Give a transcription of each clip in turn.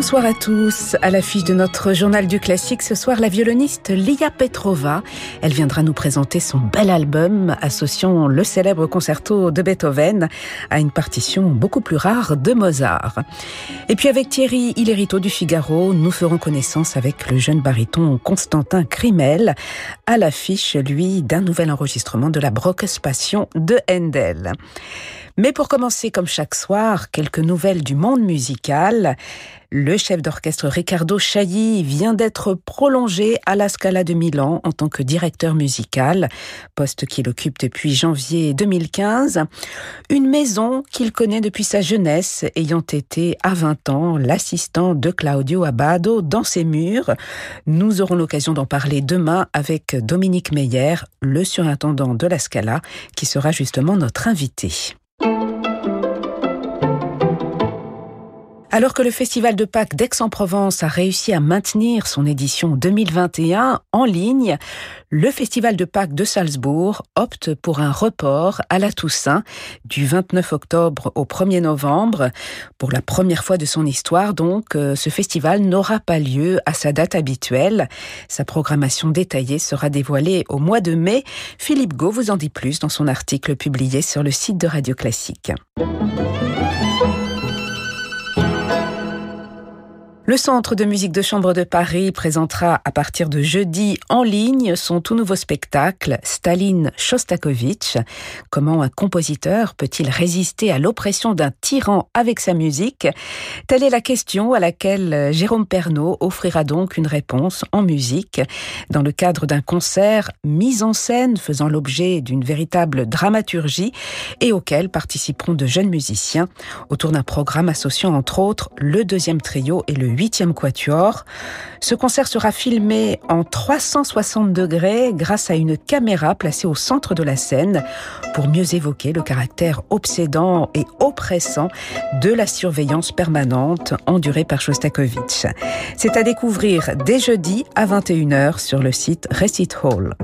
Bonsoir à tous. À l'affiche de notre journal du classique ce soir, la violoniste Lia Petrova. Elle viendra nous présenter son bel album associant le célèbre concerto de Beethoven à une partition beaucoup plus rare de Mozart. Et puis avec Thierry Hillerito du Figaro, nous ferons connaissance avec le jeune baryton Constantin Crimel à l'affiche, lui, d'un nouvel enregistrement de la Brockes Passion de Handel. Mais pour commencer, comme chaque soir, quelques nouvelles du monde musical. Le chef d'orchestre Riccardo Chailly vient d'être prolongé à la Scala de Milan en tant que directeur musical, poste qu'il occupe depuis janvier 2015. Une maison qu'il connaît depuis sa jeunesse, ayant été à 20 ans l'assistant de Claudio Abbado dans ses murs. Nous aurons l'occasion d'en parler demain avec Dominique Meyer, le surintendant de la Scala, qui sera justement notre invité. Thank you. Alors que le Festival de Pâques d'Aix-en-Provence a réussi à maintenir son édition 2021 en ligne, le Festival de Pâques de Salzbourg opte pour un report à la Toussaint du 29 octobre au 1er novembre. Pour la première fois de son histoire, donc, euh, ce festival n'aura pas lieu à sa date habituelle. Sa programmation détaillée sera dévoilée au mois de mai. Philippe Gau vous en dit plus dans son article publié sur le site de Radio Classique. Le Centre de musique de chambre de Paris présentera à partir de jeudi en ligne son tout nouveau spectacle Staline Shostakovich. Comment un compositeur peut-il résister à l'oppression d'un tyran avec sa musique? Telle est la question à laquelle Jérôme Pernaud offrira donc une réponse en musique dans le cadre d'un concert mis en scène faisant l'objet d'une véritable dramaturgie et auquel participeront de jeunes musiciens autour d'un programme associant entre autres le deuxième trio et le 8e quatuor. Ce concert sera filmé en 360 degrés grâce à une caméra placée au centre de la scène pour mieux évoquer le caractère obsédant et oppressant de la surveillance permanente endurée par Shostakovich. C'est à découvrir dès jeudi à 21h sur le site Recit Hall.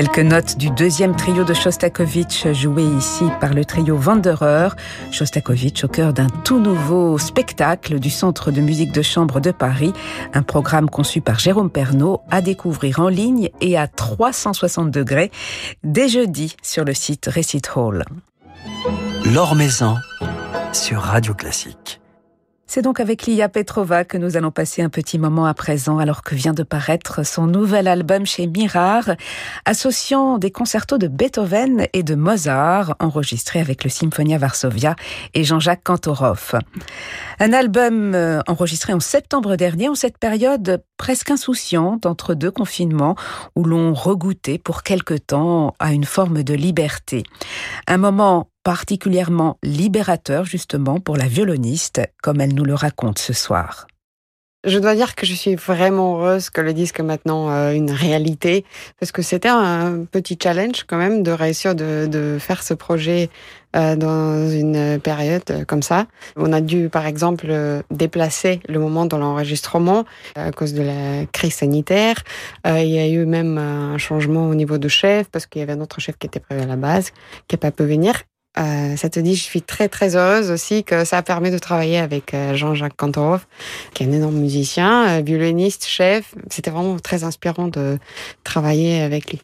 Quelques notes du deuxième trio de Shostakovich joué ici par le trio Wanderer. Shostakovich au cœur d'un tout nouveau spectacle du Centre de musique de chambre de Paris. Un programme conçu par Jérôme Pernaud à découvrir en ligne et à 360 degrés dès jeudi sur le site Recit Hall. L'Or Maison sur Radio Classique. C'est donc avec Lia Petrova que nous allons passer un petit moment à présent alors que vient de paraître son nouvel album chez Mirar, associant des concertos de Beethoven et de Mozart enregistrés avec le Symphonia Varsovia et Jean-Jacques Kantorov. Un album euh, enregistré en septembre dernier en cette période presque insouciante entre deux confinements où l'on regouttait pour quelque temps à une forme de liberté. Un moment particulièrement libérateur justement pour la violoniste, comme elle nous le raconte ce soir. Je dois dire que je suis vraiment heureuse que le disque est maintenant euh, une réalité, parce que c'était un petit challenge quand même de réussir de, faire ce projet euh, dans une période euh, comme ça. On a dû, par exemple, déplacer le moment de l'enregistrement à cause de la crise sanitaire. Il y a eu même un changement au niveau de chef, parce qu'il y avait un autre chef qui était prévu à la base, qui n'a pas pu venir. Euh, ça te dit, je suis très très heureuse aussi que ça permet de travailler avec euh, Jean-Jacques Kantorov, qui est un énorme musicien, euh, violoniste, chef. C'était vraiment très inspirant de travailler avec lui.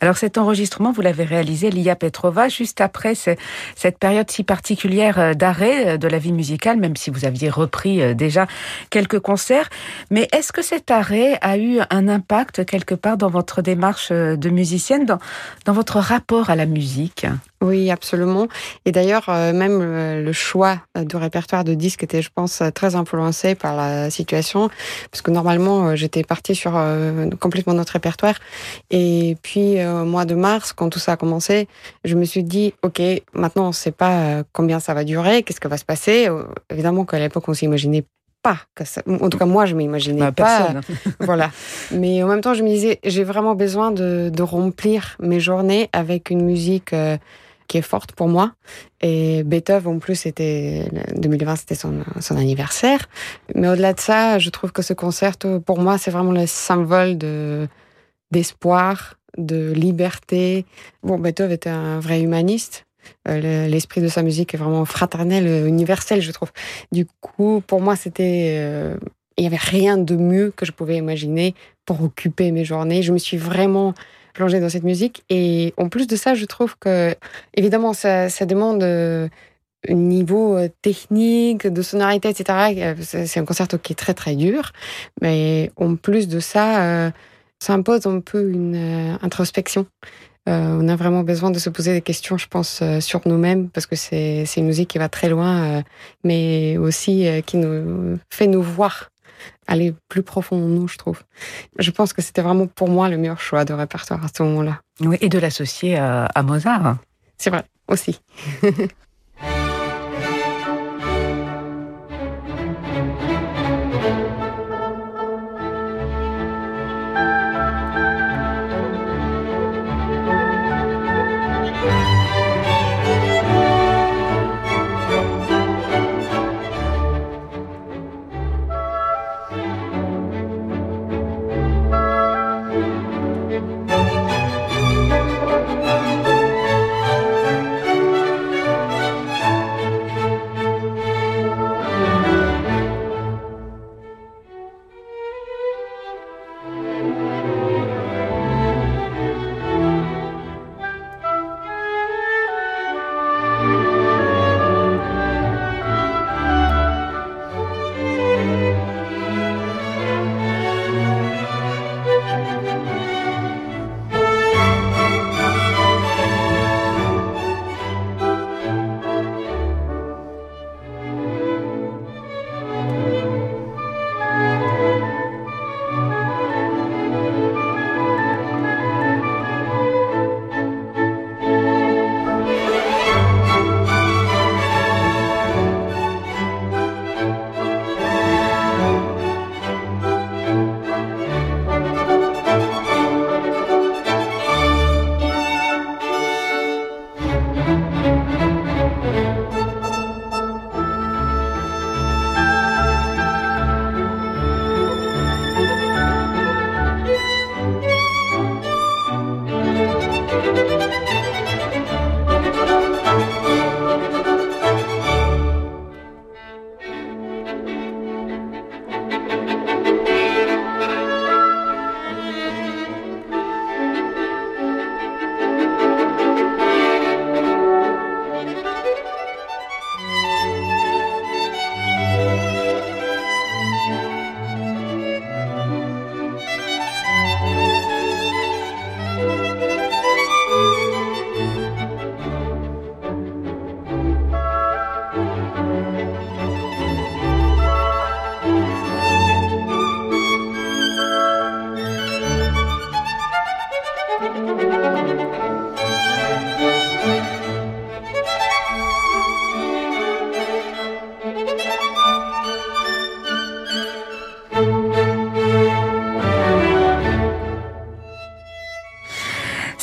Alors cet enregistrement, vous l'avez réalisé, Lia Petrova, juste après cette période si particulière d'arrêt de la vie musicale, même si vous aviez repris déjà quelques concerts. Mais est-ce que cet arrêt a eu un impact quelque part dans votre démarche de musicienne, dans, dans votre rapport à la musique? Oui, absolument. Et d'ailleurs, euh, même le, le, choix du répertoire de disques était, je pense, très influencé par la situation, parce que normalement, j'étais partie sur euh, complètement notre répertoire. Et puis, euh, au mois de mars, quand tout ça a commencé, je me suis dit, OK, maintenant, on ne sait pas combien ça va durer, qu'est-ce qui va se passer. Évidemment qu'à l'époque, on s'imaginait pas que ça, en tout cas moi je m'imaginais bah, pas personne. voilà mais en même temps je me disais j'ai vraiment besoin de, de, remplir mes journées avec une musique euh, qui est forte pour moi. Et Beethoven, en plus, c'était 2020, c'était son, son anniversaire. Mais au-delà de ça, je trouve que ce concert, pour moi, c'est vraiment le symbole de d'espoir, de liberté. Bon, Beethoven était un vrai humaniste. Euh, L'esprit de sa musique est vraiment fraternel, universel, je trouve. Du coup, pour moi, c'était euh, il y avait rien de mieux que je pouvais imaginer pour occuper mes journées. Je me suis vraiment plongée dans cette musique. Et en plus de ça, je trouve que, évidemment, ça, demande euh, un niveau euh, technique, de sonorité, etc. C'est un concerto qui est très, très dur. Mais en plus de ça, euh, ça impose un peu une euh, introspection. Euh, on a vraiment besoin de se poser des questions, je pense, euh, sur nous-mêmes, parce que c'est une musique qui va très loin, euh, mais aussi qui nous fait nous voir aller plus profond en nous, je trouve. Je pense que c'était vraiment pour moi le meilleur choix de répertoire à ce moment-là. Oui, et de l'associer à, à Mozart. C'est vrai, aussi.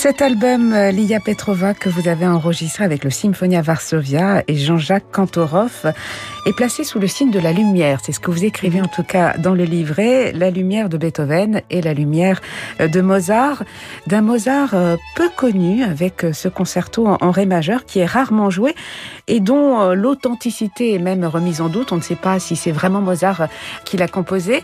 Cet album, euh, Lia Petrova, que vous avez enregistré avec le Symphonia Varsovia et Jean-Jacques Kantorov, est placé sous le signe de la lumière. C'est ce que vous écrivez en tout cas dans le livret, la lumière de Beethoven et la lumière euh, de Mozart, d'un Mozart euh, peu connu avec ce concerto en ré majeur qui est rarement joué et dont l'authenticité est même remise en doute. On ne sait pas si c'est vraiment Mozart qui l'a composé.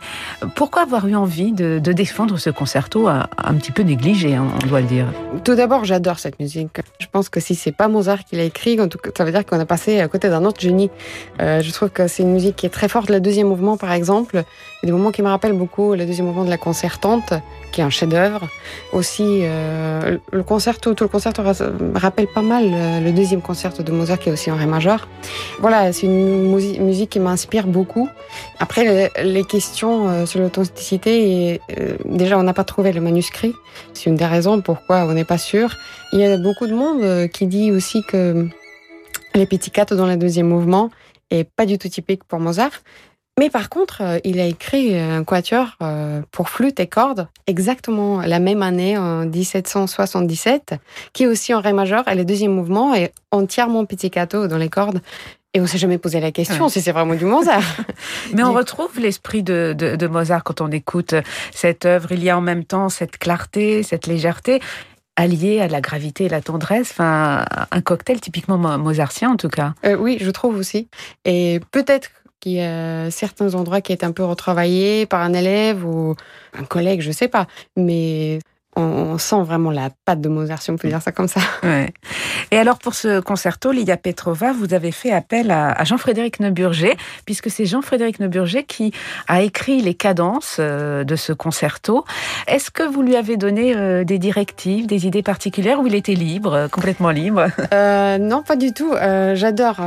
Pourquoi avoir eu envie de, défendre ce concerto un, petit peu négligé, hein, on doit le dire? Tout d'abord, j'adore cette musique. Je pense que si c'est pas Mozart qui l'a écrit, ça veut dire qu'on a passé à côté d'un autre génie. Euh, trouve que c'est une musique qui est très forte. Le deuxième mouvement, par exemple, il y a des moments qui me rappellent beaucoup le deuxième mouvement de la concertante, qui est un chef-d'œuvre. Aussi, euh, le concerto, tout le concerto rappelle pas mal le deuxième concerto de Mozart, qui est aussi en ré majeur. Voilà, c'est une musique qui m'inspire beaucoup. Après, les questions euh, sur l'authenticité, déjà, on n'a pas trouvé le manuscrit. C'est une des raisons pourquoi on n'est pas sûr. Il y a beaucoup de monde euh, qui dit aussi que les pizzicato dans le deuxième mouvement est pas du tout typique pour Mozart. Mais par contre, euh, il a écrit un quatuor euh, pour flûte et cordes exactement la même année, en 1777, qui est aussi en ré majeur. Et le deuxième mouvement est entièrement pizzicato dans les cordes. Et on s'est jamais posé la question si c'est vraiment du Mozart. Mais on retrouve l'esprit de, de, de, Mozart quand on écoute cette œuvre. Il y a en même temps cette clarté, cette légèreté alliée à la gravité et la tendresse. Enfin, un cocktail typiquement mozartien en tout cas. Euh, oui, je trouve aussi. Et peut-être qu'il y a certains endroits qui est un peu retravaillés par un élève ou un collègue, je sais pas. Mais on, sent vraiment la patte de Mozart, si on peut dire ça comme ça. Et alors pour ce concerto, Lydia Petrova, vous avez fait appel à, Jean-Frédéric Neuburger, puisque c'est Jean-Frédéric Neuburger qui a écrit les cadences euh, de ce concerto. Est-ce que vous lui avez donné euh, des directives, des idées particulières, ou il était libre, euh, complètement libre? Non, pas du tout. J'adore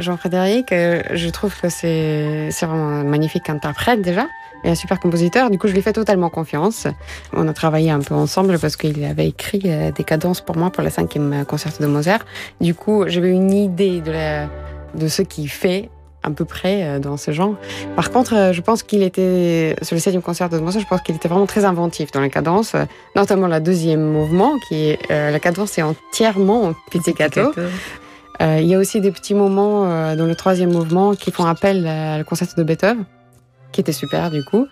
Jean-Frédéric. je trouve que c'est vraiment un magnifique interprète déjà et un super compositeur. Du coup, je lui fais totalement confiance. On a travaillé un peu ensemble parce qu'il avait écrit euh, des cadences pour moi pour la cinquième concerto de Mozart. Du coup, j'avais une idée de, la, de ce qu'il fait à peu près euh, dans ce genre. Par contre, euh, je pense qu'il était, sur le septième concerto de Mozart, je pense qu'il était vraiment très inventif dans les cadences, notamment le deuxième mouvement, qui est, la cadence est entièrement pizzicato. il y a aussi des petits moments dans le troisième mouvement qui font appel au concerto de Beethoven qui était super du coup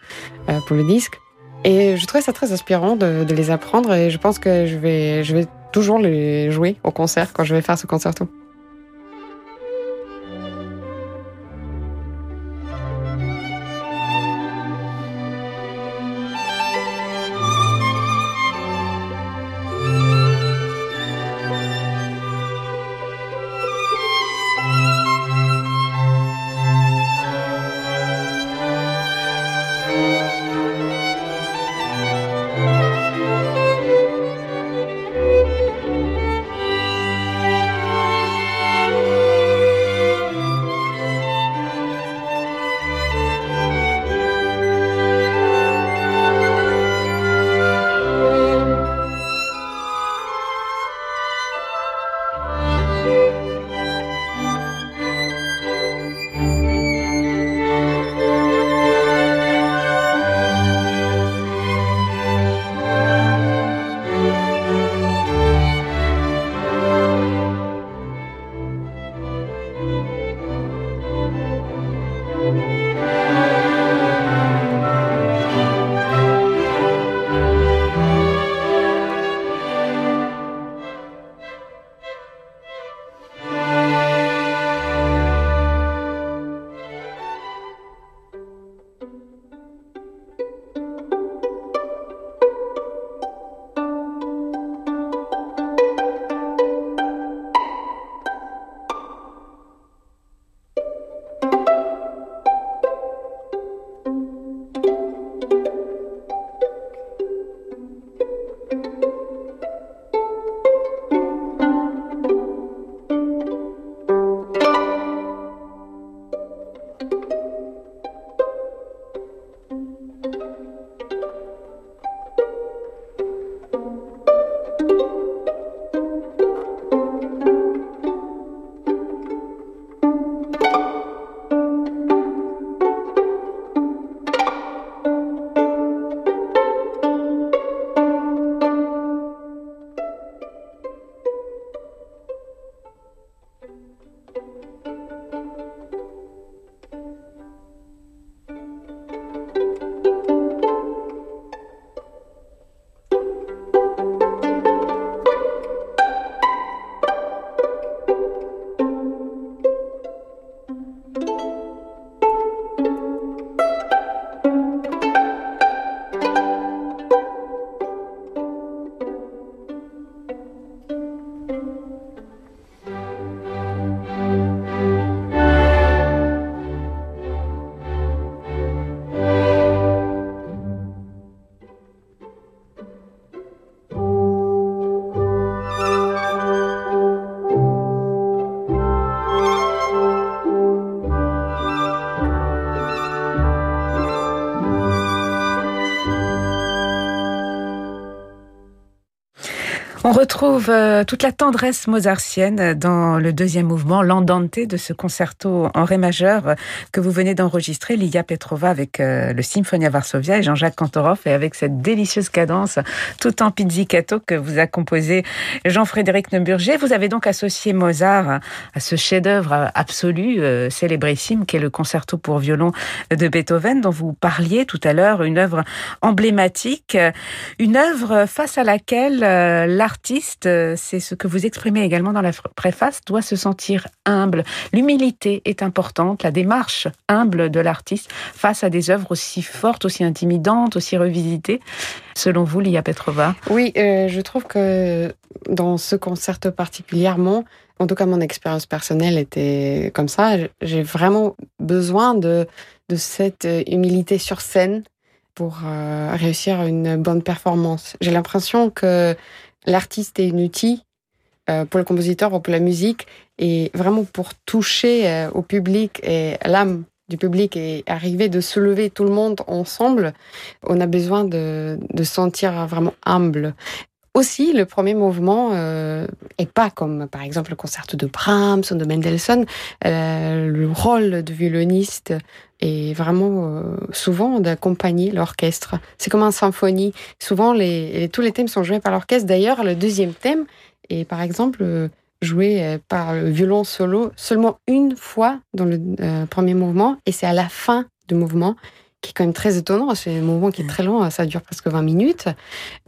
euh, pour le disque. Et je trouvais ça très inspirant de, de, les apprendre et je pense que je vais, je vais toujours les jouer au concert quand je vais faire ce concerto. Retrouve euh, toute la tendresse mozartienne dans le deuxième mouvement, l'andante de ce concerto en ré majeur que vous venez d'enregistrer, Liya Petrova avec euh, le Symphonia Varsovia et Jean-Jacques Kantorov et avec cette délicieuse cadence tout en pizzicato que vous a composé Jean-Frédéric Neuburger. Vous avez donc associé Mozart à ce chef-d'œuvre absolu, euh, célébrissime, qui est le concerto pour violon de Beethoven dont vous parliez tout à l'heure, une œuvre emblématique, une œuvre face à laquelle la l'artiste, euh, c'est ce que vous exprimez également dans la préface, doit se sentir humble. L'humilité est importante, la démarche humble de l'artiste face à des œuvres aussi fortes, aussi intimidantes, aussi revisitées. Selon vous, Lia Petrova? Oui, euh, je trouve que dans ce concerto particulièrement, en tout cas mon expérience personnelle était comme ça, j'ai vraiment besoin de, cette euh, humilité sur scène pour réussir une bonne performance. J'ai l'impression que l'artiste est un outil euh, pour le compositeur ou pour la musique et vraiment pour toucher euh, au public et l'âme du public et arriver de se lever tout le monde ensemble, on a besoin de, de sentir vraiment humble. Aussi, le premier mouvement euh, est pas comme par exemple le concerto de Brahms ou de Mendelssohn. Euh, le rôle de violoniste est vraiment euh, souvent d'accompagner l'orchestre. C'est comme une symphonie. Souvent, tous les thèmes sont joués par l'orchestre. D'ailleurs, le deuxième thème est par exemple joué par le violon solo seulement une fois dans le premier mouvement et c'est à la fin du mouvement qui est quand même très étonnant. C'est un mouvement qui est très long, ça dure presque 20 minutes.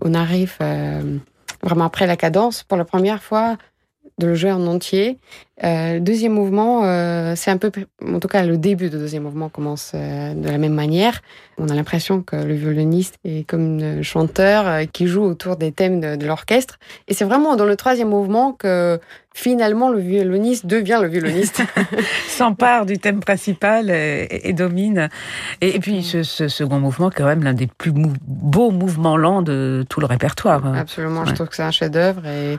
On arrive euh, vraiment après la cadence pour la première fois de le jouer en entier. Euh, le deuxième mouvement, euh, c'est un peu, en tout cas le début du deuxième mouvement commence euh, de la même manière. On a l'impression que le violoniste est comme un chanteur qui joue autour des thèmes de, l'orchestre. Et c'est vraiment dans le troisième mouvement que finalement le violoniste devient le violoniste. S'empare du thème principal et, domine. Et, puis ce, second mouvement, quand même l'un des plus beaux mouvements lents de tout le répertoire. Absolument, je trouve que c'est un chef-d'œuvre et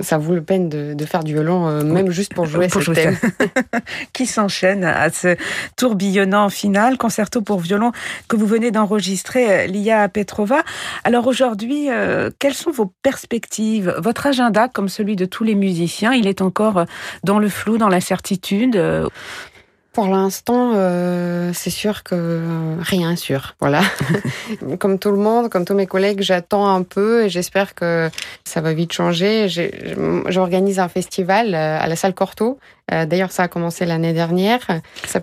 ça vaut le peine de, faire du violon, euh, même juste pour jouer ce thème. qui s'enchaîne à ce tourbillonnant final, concerto pour violon que vous venez d'enregistrer, euh, Lia Petrova. Alors aujourd'hui, euh, quelles sont vos perspectives Votre agenda, comme celui de tous les musiciens, il est encore dans le flou, dans l'incertitude pour l'instant, euh, c'est sûr que rien sûr. Voilà. comme tout le monde, comme tous mes collègues, j'attends un peu et j'espère que ça va vite changer. J'organise un festival euh, à la salle Corto euh, d'ailleurs, ça a commencé l'année dernière.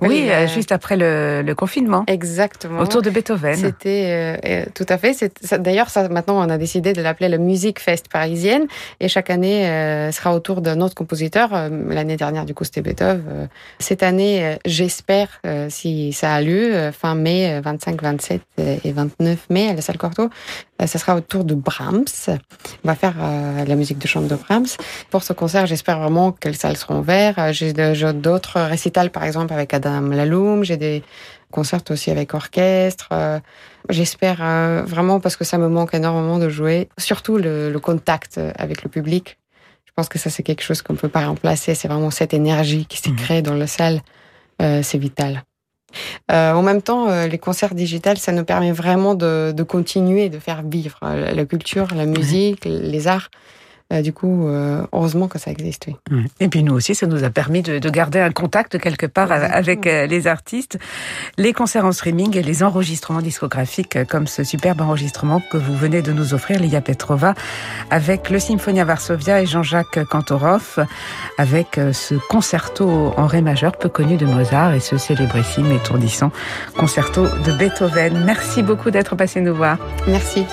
oui, euh, juste après le, confinement. Exactement. Autour de Beethoven. C'était euh, tout à fait. D'ailleurs, ça, maintenant, on a décidé de l'appeler le Music Fest parisienne. Et chaque année sera autour d'un autre compositeur. l'année dernière, du coup, c'était Beethoven. cette année, j'espère, si ça a lieu, fin mai, 25, 27 et 29 mai à la salle Corto, ça sera autour de Brahms. On va faire la musique de chambre de Brahms. Pour ce concert, j'espère vraiment que les salles seront ouvertes j'ai d'autres récitals, par exemple, avec Adam Laloum. J'ai des concerts aussi avec orchestre. Euh, j'espère euh, vraiment, parce que ça me manque énormément de jouer, surtout le, contact avec le public. Je pense que ça, c'est quelque chose qu'on ne peut pas remplacer. C'est vraiment cette énergie qui s'est mmh. créée dans la salle. Euh, c'est vital. En même temps, les concerts digitales, ça nous permet vraiment de, de continuer de faire vivre la culture, la musique, les arts. Euh, du coup, euh, heureusement que ça existe. Oui. Et puis nous aussi, ça nous a permis de, garder un contact quelque part avec euh, les artistes. Les concerts en streaming et les enregistrements discographiques, comme ce superbe enregistrement que vous venez de nous offrir, Lia Petrova, avec le Symphonia Varsovia et Jean-Jacques Kantorov, avec ce concerto en ré majeur peu connu de Mozart et ce célébrissime étourdissant concerto de Beethoven. Merci beaucoup d'être passé nous voir. Merci.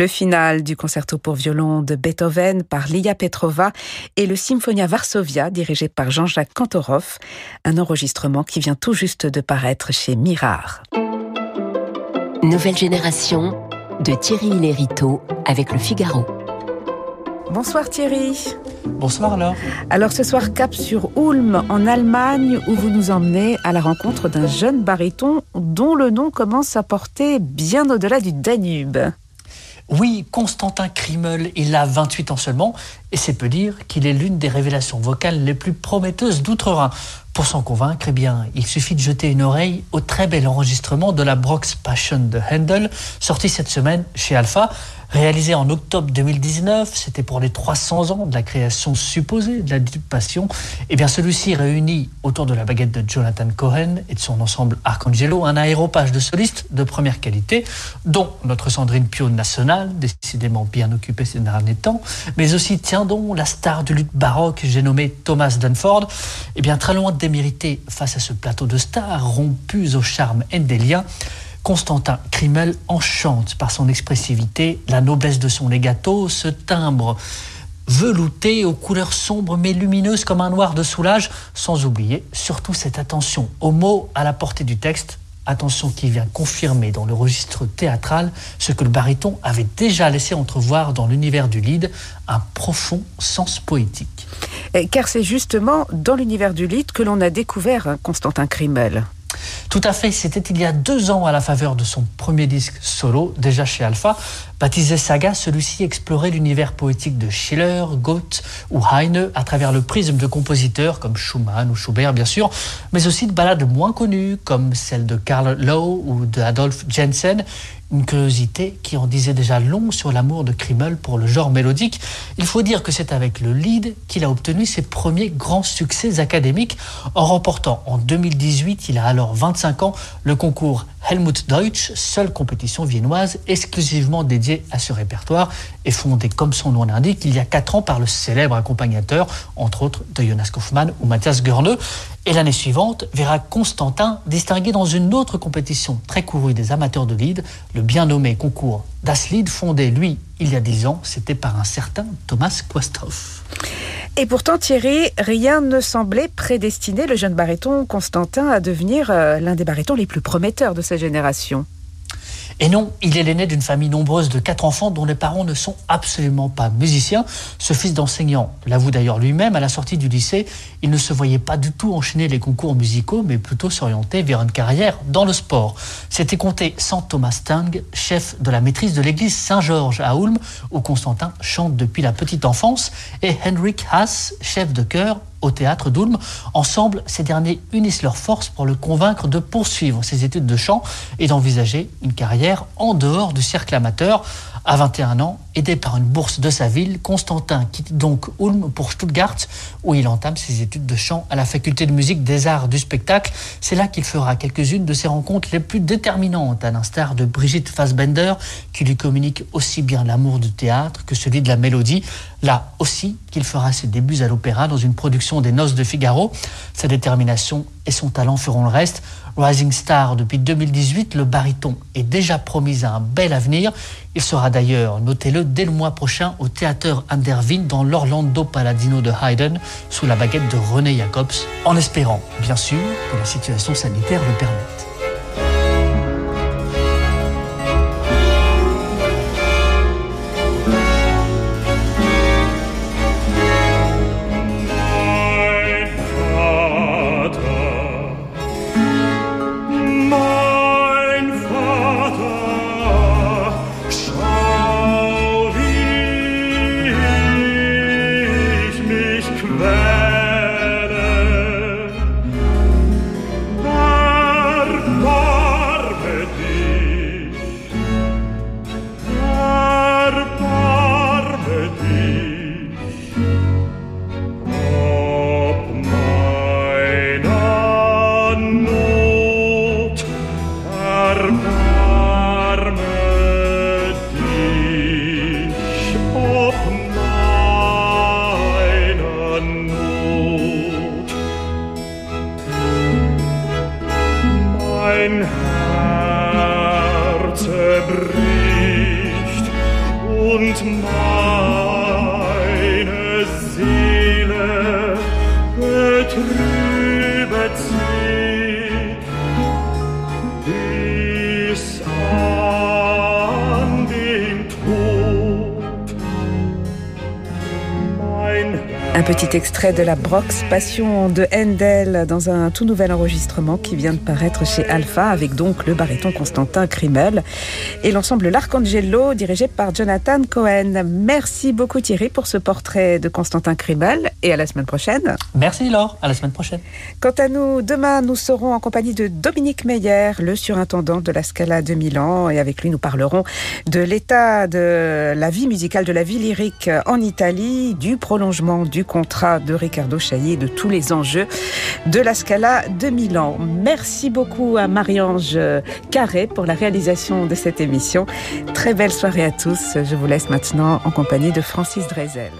Le final du concerto pour violon de Beethoven par Lia Petrova et le Symphonia Varsovia dirigé par Jean-Jacques Kantorov, un enregistrement qui vient tout juste de paraître chez Mirard. Nouvelle génération de Thierry Lériteau avec le Figaro. Bonsoir Thierry. Bonsoir alors. Alors ce soir, cap sur Ulm en Allemagne où vous nous emmenez à la rencontre d'un jeune baryton dont le nom commence à porter bien au-delà du Danube. Oui, Constantin Krimmel, il a 28 ans seulement, et c'est peu dire qu'il est l'une des révélations vocales les plus prometteuses d'outre-Rhin. Pour s'en convaincre, eh bien, il suffit de jeter une oreille au très bel enregistrement de la Brox Passion de Handel, sorti cette semaine chez Alpha. Réalisé en octobre 2019, c'était pour les 300 ans de la création supposée de la Passion. Eh bien, celui-ci réunit autour de la baguette de Jonathan Cohen et de son ensemble Arcangelo un aéropage de solistes de première qualité, dont notre Sandrine Pio nationale, décidément bien occupée ces derniers temps, mais aussi, tiens donc, la star du lutte baroque, j'ai nommé Thomas Dunford. Eh bien, très loin de démériter face à ce plateau de stars rompus au charme endelien, Constantin Krimmel enchante par son expressivité, la noblesse de son legato, ce timbre velouté aux couleurs sombres mais lumineuses comme un noir de soulage, sans oublier surtout cette attention aux mots à la portée du texte, attention qui vient confirmer dans le registre théâtral ce que le baryton avait déjà laissé entrevoir dans l'univers du lead, un profond sens poétique. Car c'est justement dans l'univers du lead que l'on a découvert Constantin Krimmel. Tout à fait, c'était il y a deux ans à la faveur de son premier disque solo, déjà chez Alpha. Baptisé Saga, celui-ci explorait l'univers poétique de Schiller, Goethe ou Heine à travers le prisme de compositeurs comme Schumann ou Schubert bien sûr, mais aussi de ballades moins connues comme celle de Karl Lowe ou de Adolf Jensen, une curiosité qui en disait déjà long sur l'amour de Krimmel pour le genre mélodique. Il faut dire que c'est avec le lead qu'il a obtenu ses premiers grands succès académiques en remportant en 2018, il a alors 25 ans, le concours Helmut Deutsch, seule compétition viennoise exclusivement dédiée à ce répertoire et fondée comme son nom l'indique il y a 4 ans par le célèbre accompagnateur, entre autres de Jonas Kaufmann ou Matthias Görne. Et l'année suivante verra Constantin distingué dans une autre compétition très courue des amateurs de lead, le bien nommé concours Das Lied, fondé lui il y a 10 ans, c'était par un certain Thomas Quasthoff. Et pourtant, Thierry, rien ne semblait prédestiner le jeune baryton Constantin à devenir euh, l'un des barytons les plus prometteurs de sa génération. Et non, il est l'aîné d'une famille nombreuse de quatre enfants dont les parents ne sont absolument pas musiciens. Ce fils d'enseignant l'avoue d'ailleurs lui-même, à la sortie du lycée, il ne se voyait pas du tout enchaîner les concours musicaux, mais plutôt s'orienter vers une carrière dans le sport. C'était compté sans Thomas Stang, chef de la maîtrise de l'église Saint-Georges à Ulm, où Constantin chante depuis la petite enfance, et Henrik Haas, chef de chœur au théâtre d'Ulm. Ensemble, ces derniers unissent leurs forces pour le convaincre de poursuivre ses études de chant et d'envisager une carrière en dehors du cercle amateur. À 21 ans, aidé par une bourse de sa ville, Constantin quitte donc Ulm pour Stuttgart, où il entame ses études de chant à la faculté de musique des arts du spectacle. C'est là qu'il fera quelques-unes de ses rencontres les plus déterminantes, à l'instar de Brigitte Fassbender, qui lui communique aussi bien l'amour du théâtre que celui de la mélodie. Là aussi qu'il fera ses débuts à l'opéra dans une production des Noces de Figaro. Sa détermination et son talent feront le reste. Rising Star depuis 2018, le baryton est déjà promis à un bel avenir. Il sera d'ailleurs, notez-le, dès le mois prochain au théâtre Andervin dans l'Orlando Paladino de Haydn sous la baguette de René Jacobs, en espérant, bien sûr, que la situation sanitaire le permette. words Un petit extrait de la Brox Passion de Handel dans un tout nouvel enregistrement qui vient de paraître chez Alpha avec donc le baryton Constantin Krimmel et l'ensemble L'Arcangelo dirigé par Jonathan Cohen. Merci beaucoup Thierry pour ce portrait de Constantin Krimmel et à la semaine prochaine. Merci Laure, à la semaine prochaine. Quant à nous, demain nous serons en compagnie de Dominique Meyer, le surintendant de la Scala de Milan et avec lui nous parlerons de l'état de la vie musicale, de la vie lyrique en Italie, du prolongement du contrat de Ricardo Chaillet, de tous les enjeux de la Scala de Milan. Merci beaucoup à Marie-Ange Carré pour la réalisation de cette émission. Très belle soirée à tous. Je vous laisse maintenant en compagnie de Francis Drezel.